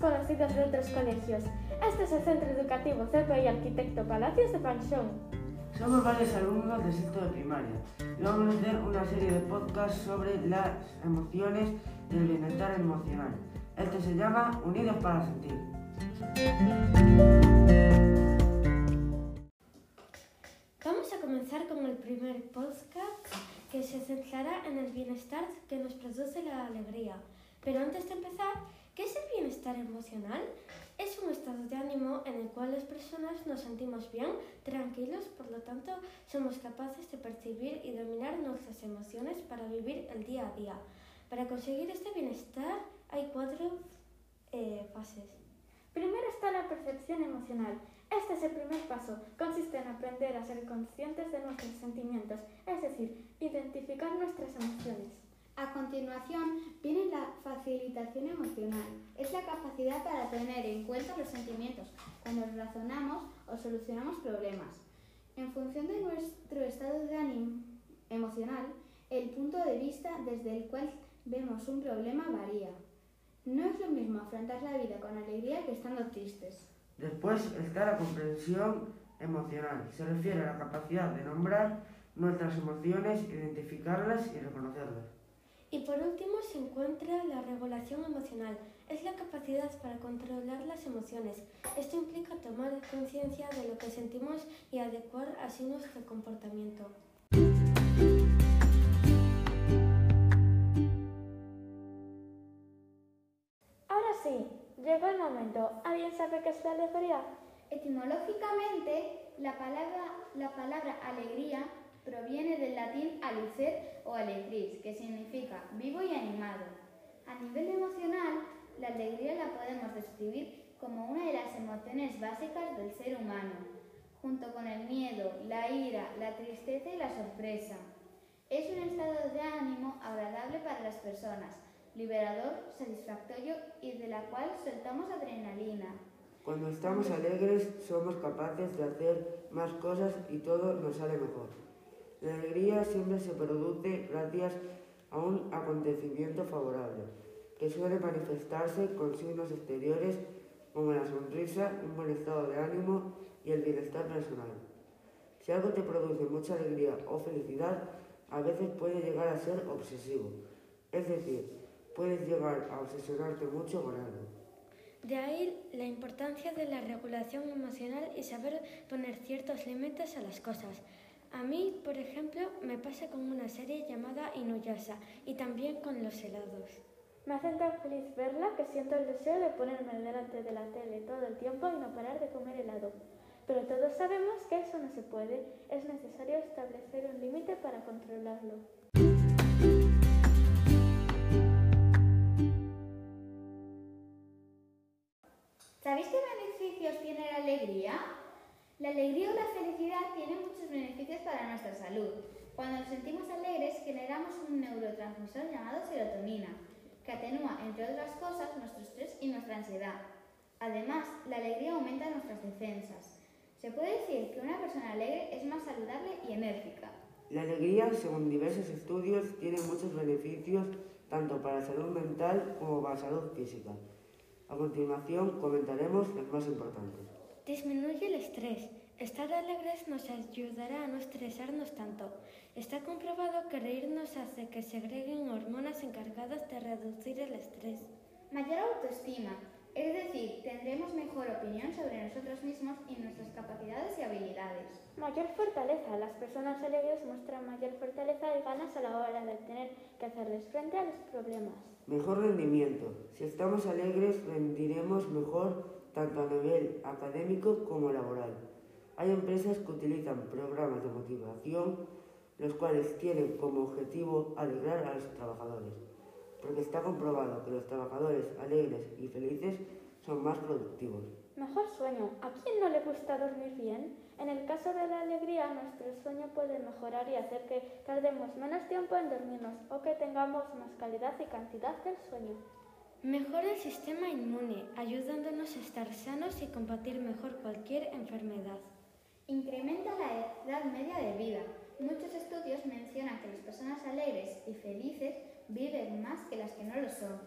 desconocidos de otros colegios. Este es el Centro Educativo CPI Arquitecto Palacios de Panchón. Somos varios alumnos del sexto de primaria y vamos a hacer una serie de podcasts sobre las emociones y el bienestar emocional. Este se llama Unidos para Sentir. Vamos a comenzar con el primer podcast que se centrará en el bienestar que nos produce la alegría. Pero antes de empezar, ¿qué es el bienestar emocional? Es un estado de ánimo en el cual las personas nos sentimos bien, tranquilos, por lo tanto somos capaces de percibir y dominar nuestras emociones para vivir el día a día. Para conseguir este bienestar hay cuatro eh, fases. Primero está la percepción emocional. Este es el primer paso. Consiste en aprender a ser conscientes de nuestros sentimientos, es decir, identificar nuestras emociones. A continuación viene la facilitación emocional. Es la capacidad para tener en cuenta los sentimientos cuando razonamos o solucionamos problemas. En función de nuestro estado de ánimo emocional, el punto de vista desde el cual vemos un problema varía. No es lo mismo afrontar la vida con alegría que estando tristes. Después está la comprensión emocional. Se refiere a la capacidad de nombrar nuestras emociones, identificarlas y reconocerlas. Y por último se encuentra la regulación emocional. Es la capacidad para controlar las emociones. Esto implica tomar conciencia de lo que sentimos y adecuar así nuestro comportamiento. Ahora sí, llegó el momento. ¿Alguien sabe qué es la alegría? Etimológicamente, la palabra, la palabra alegría proviene del latín alucer o alegris, que significa vivo y animado. A nivel emocional, la alegría la podemos describir como una de las emociones básicas del ser humano, junto con el miedo, la ira, la tristeza y la sorpresa. Es un estado de ánimo agradable para las personas, liberador, satisfactorio y de la cual soltamos adrenalina. Cuando estamos alegres somos capaces de hacer más cosas y todo nos sale mejor. La alegría siempre se produce gracias a un acontecimiento favorable, que suele manifestarse con signos exteriores como la sonrisa, un buen estado de ánimo y el bienestar personal. Si algo te produce mucha alegría o felicidad, a veces puede llegar a ser obsesivo, es decir, puedes llegar a obsesionarte mucho con algo. De ahí la importancia de la regulación emocional y saber poner ciertos límites a las cosas. A mí, por ejemplo, me pasa con una serie llamada Inuyasha y también con los helados. Me hace tan feliz verla que siento el deseo de ponerme delante de la tele todo el tiempo y no parar de comer helado. Pero todos sabemos que eso no se puede. Es necesario establecer un límite para controlarlo. ¿Sabéis qué beneficios tiene la alegría? La alegría o la felicidad tienen muchos beneficios para nuestra salud. Cuando nos sentimos alegres generamos un neurotransmisor llamado serotonina, que atenúa, entre otras cosas, nuestro estrés y nuestra ansiedad. Además, la alegría aumenta nuestras defensas. Se puede decir que una persona alegre es más saludable y enérgica. La alegría, según diversos estudios, tiene muchos beneficios tanto para la salud mental como para la salud física. A continuación comentaremos los más importantes. Disminuye el estrés. Estar alegres nos ayudará a no estresarnos tanto. Está comprobado que reírnos hace que segreguen hormonas encargadas de reducir el estrés. Mayor autoestima, es decir, tendremos mejor opinión sobre nosotros mismos y nuestras capacidades y habilidades. Mayor fortaleza. Las personas alegres muestran mayor fortaleza y ganas a la hora de tener que hacerles frente a los problemas. Mejor rendimiento. Si estamos alegres, rendiremos mejor tanto a nivel académico como laboral. Hay empresas que utilizan programas de motivación, los cuales tienen como objetivo alegrar a los trabajadores, porque está comprobado que los trabajadores alegres y felices son más productivos. Mejor sueño. ¿A quién no le gusta dormir bien? En el caso de la alegría, nuestro sueño puede mejorar y hacer que tardemos menos tiempo en dormirnos o que tengamos más calidad y cantidad del sueño. Mejora el sistema inmune, ayudándonos a estar sanos y combatir mejor cualquier enfermedad. Incrementa la edad media de vida. Muchos estudios mencionan que las personas alegres y felices viven más que las que no lo son.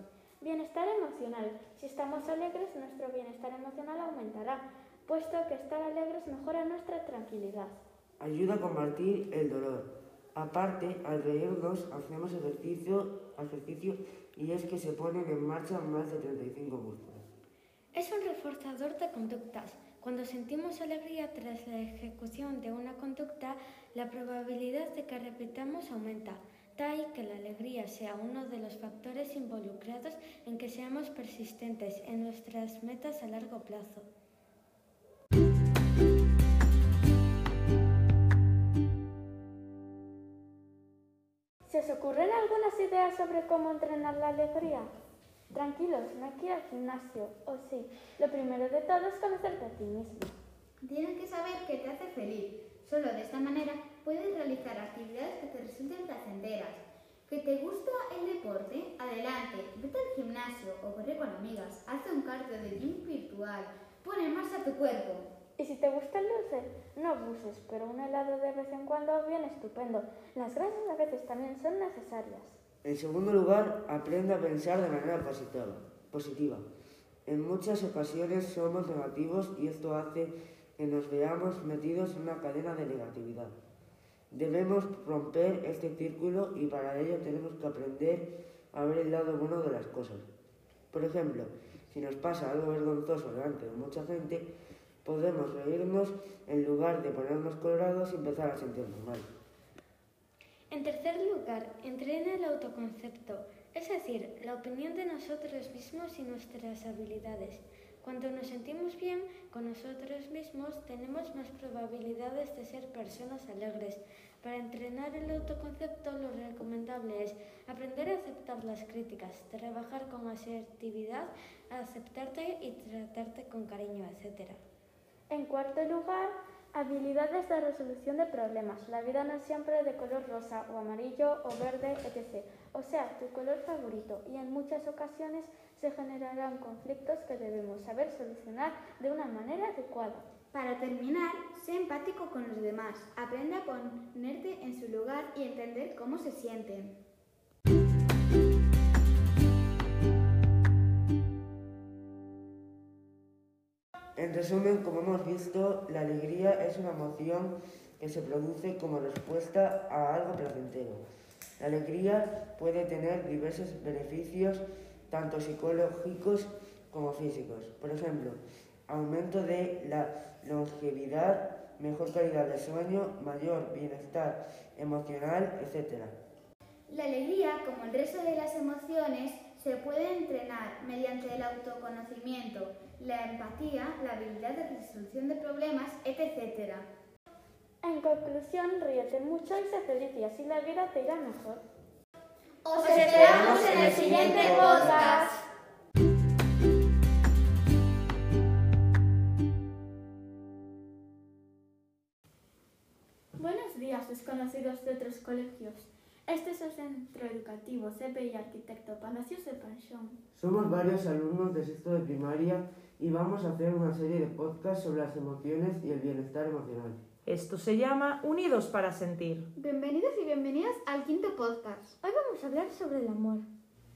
Bienestar emocional. Si estamos alegres, nuestro bienestar emocional aumentará, puesto que estar alegres mejora nuestra tranquilidad. Ayuda a combatir el dolor. Aparte, al reírnos hacemos ejercicio, ejercicio y es que se ponen en marcha más de 35 músculos. Es un reforzador de conductas. Cuando sentimos alegría tras la ejecución de una conducta, la probabilidad de que repitamos aumenta. Ahí que la alegría sea uno de los factores involucrados en que seamos persistentes en nuestras metas a largo plazo. Ocurren algunas ideas sobre cómo entrenar la alegría? Tranquilos, no hay que ir al gimnasio. O sí, lo primero de todo es conocerte a ti mismo. Tienes que saber qué te hace feliz. Solo de esta manera puedes realizar actividades que te resulten placenteras. ¿Que te gusta el deporte? Adelante, vete al gimnasio o corre con amigas, haz un cardio de gym virtual, pon en marcha tu cuerpo. Y si te gusta el dulce, no abuses, pero un helado de vez en cuando viene estupendo. Las grasas a veces también son necesarias. En segundo lugar, aprende a pensar de manera positiva. positiva. En muchas ocasiones somos negativos y esto hace que nos veamos metidos en una cadena de negatividad. Debemos romper este círculo y para ello tenemos que aprender a ver el lado bueno de las cosas. Por ejemplo, si nos pasa algo vergonzoso delante de mucha gente, podemos reírnos en lugar de ponernos colorados y empezar a sentirnos mal. En tercer lugar, entrena el autoconcepto, es decir, la opinión de nosotros mismos y nuestras habilidades. Cuando nos sentimos bien con nosotros mismos, tenemos más probabilidades de ser personas alegres. Para entrenar el autoconcepto, lo recomendable es aprender a aceptar las críticas, trabajar con asertividad, aceptarte y tratarte con cariño, etc. En cuarto lugar, habilidades de resolución de problemas. La vida no es siempre de color rosa o amarillo o verde, etc. O sea, tu color favorito. Y en muchas ocasiones se generarán conflictos que debemos saber solucionar de una manera adecuada. Para terminar, sé empático con los demás. Aprende a ponerte en su lugar y entender cómo se sienten. En resumen, como hemos visto, la alegría es una emoción que se produce como respuesta a algo placentero. La alegría puede tener diversos beneficios, tanto psicológicos como físicos. Por ejemplo, aumento de la longevidad, mejor calidad de sueño, mayor bienestar emocional, etc. La alegría, como el resto de las emociones, se puede entrenar mediante el autoconocimiento, la empatía, la habilidad de resolución de problemas, etc. En conclusión, ríete mucho y sé feliz y así la vida te irá mejor. Os esperamos en el siguiente podcast. Buenos días, desconocidos de otros colegios. Este es el Centro Educativo CPI Arquitecto Palacios de Panchón. Somos varios alumnos de sexto de primaria y vamos a hacer una serie de podcasts sobre las emociones y el bienestar emocional. Esto se llama Unidos para Sentir. Bienvenidos y bienvenidas al quinto podcast. Hoy vamos a hablar sobre el amor.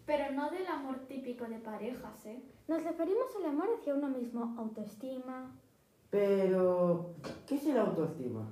Pero no del amor típico de parejas, ¿eh? Nos referimos al amor hacia uno mismo, autoestima. Pero, ¿qué es el autoestima?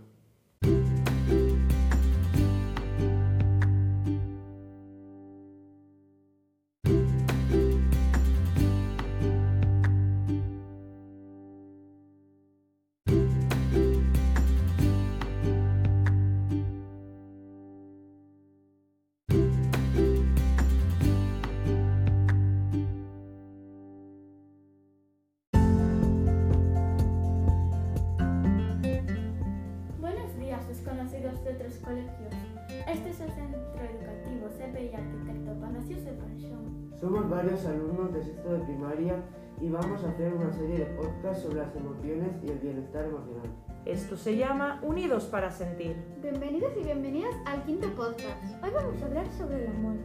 Alumnos de sexto de primaria y vamos a hacer una serie de podcasts sobre las emociones y el bienestar emocional. Esto se llama Unidos para Sentir. Bienvenidos y bienvenidas al quinto podcast. Hoy vamos a hablar sobre el amor.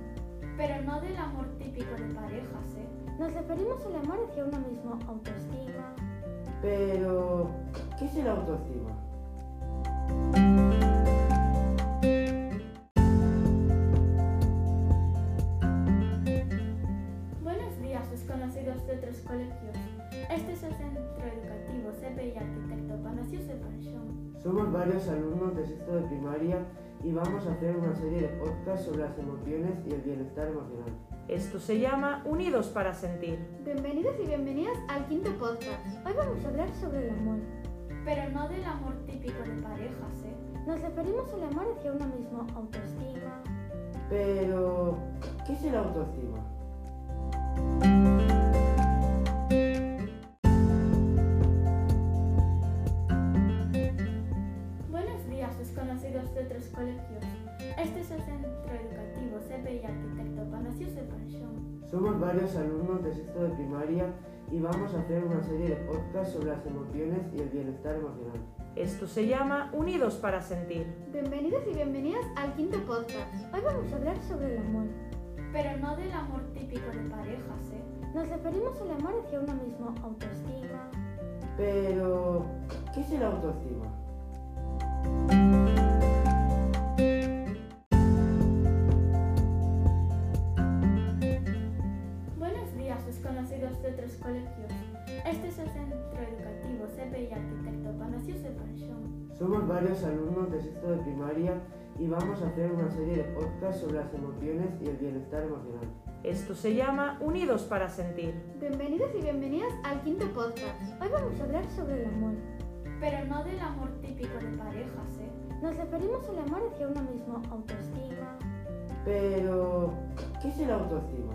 Pero no del amor típico de parejas, ¿eh? Nos referimos al amor hacia uno mismo, autoestima. Pero, ¿qué es el autoestima? de otros colegios. Este es el centro educativo CPI Arquitecto Palacio Separación. Somos varios alumnos de sexto de primaria y vamos a hacer una serie de podcasts sobre las emociones y el bienestar emocional. Esto se llama Unidos para Sentir. Bienvenidos y bienvenidas al quinto podcast. Hoy vamos a hablar sobre el amor. Pero no del amor típico de parejas, ¿eh? Nos referimos al amor hacia uno mismo, autoestima. Pero, ¿qué es el autoestima? Somos varios alumnos de sexto de primaria y vamos a hacer una serie de podcasts sobre las emociones y el bienestar emocional. Esto se llama Unidos para Sentir. Bienvenidos y bienvenidas al quinto podcast. Hoy vamos a hablar sobre el amor. Pero no del amor típico de parejas, ¿eh? Nos referimos al amor hacia uno mismo, autoestima. Pero, ¿qué es el autoestima? Somos varios alumnos de sexto de primaria y vamos a hacer una serie de podcasts sobre las emociones y el bienestar emocional. Esto se llama Unidos para Sentir. Bienvenidos y bienvenidas al quinto podcast. Hoy vamos a hablar sobre el amor. Pero no del amor típico de parejas, ¿eh? Nos referimos al amor hacia uno mismo, autoestima. Pero, ¿qué es el autoestima?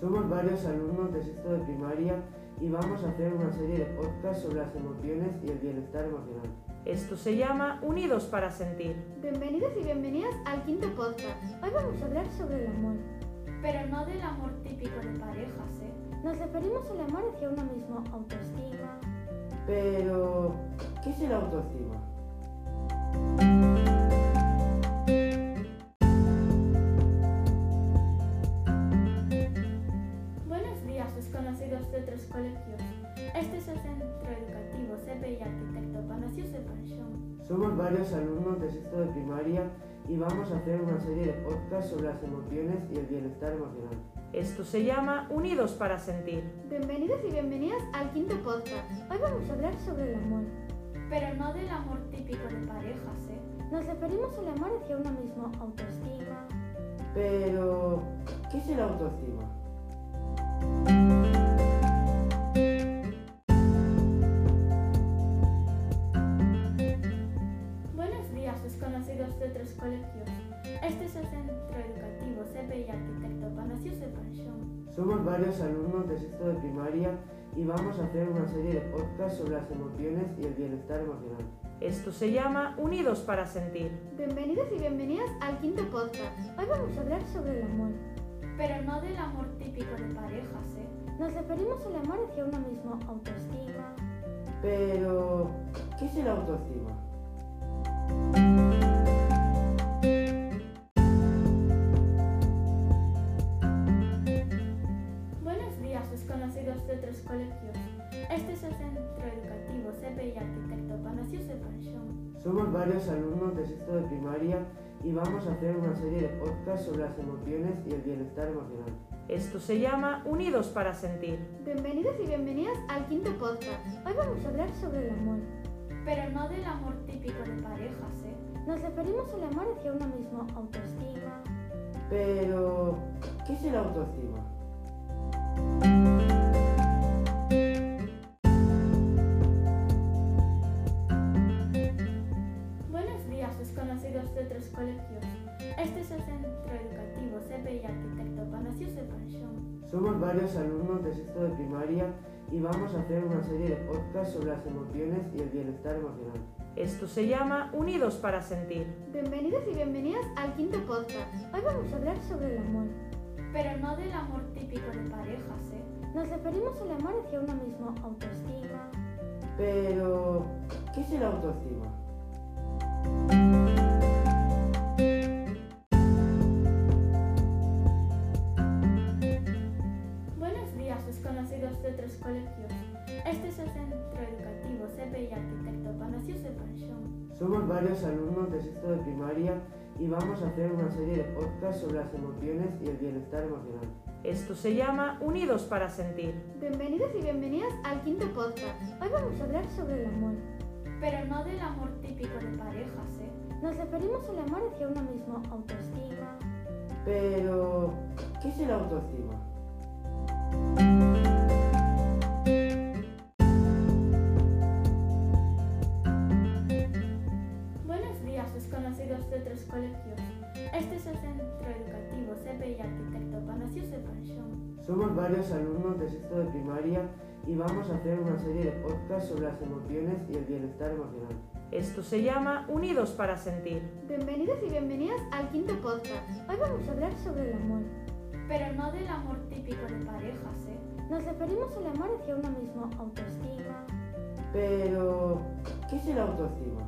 Somos varios alumnos de sexto de primaria y vamos a hacer una serie de podcasts sobre las emociones y el bienestar emocional. Esto se llama Unidos para Sentir. Bienvenidos y bienvenidas al quinto podcast. Hoy vamos a hablar sobre el amor. Pero no del amor típico de parejas, ¿eh? Nos referimos al amor hacia uno mismo, autoestima. Pero, ¿qué es el autoestima? Colegios. Este es el Centro Educativo CPI Arquitecto Panasio Sepanchón. Somos varios alumnos de sexto de primaria y vamos a hacer una serie de podcasts sobre las emociones y el bienestar emocional. Esto se llama Unidos para Sentir. Bienvenidos y bienvenidas al quinto podcast. Hoy vamos a hablar sobre el amor. Pero no del amor típico de parejas, ¿eh? Nos referimos al amor hacia uno mismo, autoestima. Pero, ¿qué es el autoestima? De otros colegios. Este es el Centro Educativo CPI Arquitecto Panasio Sepanchón. Somos varios alumnos de sexto de primaria y vamos a hacer una serie de podcasts sobre las emociones y el bienestar emocional. Esto se llama Unidos para Sentir. Bienvenidos y bienvenidas al quinto podcast. Hoy vamos a hablar sobre el amor. Pero no del amor típico de parejas, ¿eh? Nos referimos al amor hacia uno mismo, autoestima. Pero, ¿qué es el autoestima? Varios alumnos de sexto de primaria y vamos a hacer una serie de podcasts sobre las emociones y el bienestar emocional. Esto se llama Unidos para Sentir. Bienvenidos y bienvenidas al quinto podcast. Hoy vamos a hablar sobre el amor. Pero no del amor típico de parejas, ¿eh? Nos referimos al amor hacia uno mismo, autoestima. Pero, ¿qué es el autoestima? Somos varios alumnos de sexto de primaria y vamos a hacer una serie de podcasts sobre las emociones y el bienestar emocional. Esto se llama Unidos para Sentir. Bienvenidos y bienvenidas al quinto podcast. Hoy vamos a hablar sobre el amor. Pero no del amor típico de parejas, ¿eh? Nos referimos al amor hacia uno mismo, autoestima. Pero, ¿qué es el autoestima? Somos varios alumnos de sexto de primaria y vamos a hacer una serie de podcasts sobre las emociones y el bienestar emocional. Esto se llama Unidos para Sentir. Bienvenidos y bienvenidas al quinto podcast. Hoy vamos a hablar sobre el amor. Pero no del amor típico de parejas, ¿eh? Nos referimos al amor hacia uno mismo, autoestima. Pero, ¿qué es el autoestima? Somos varios alumnos de sexto de primaria y vamos a hacer una serie de podcasts sobre las emociones y el bienestar emocional. Esto se llama Unidos para Sentir. Bienvenidos y bienvenidas al quinto podcast. Hoy vamos a hablar sobre el amor. Pero no del amor típico de parejas, ¿eh? Nos referimos al amor hacia uno mismo, autoestima. Pero, ¿qué es el autoestima?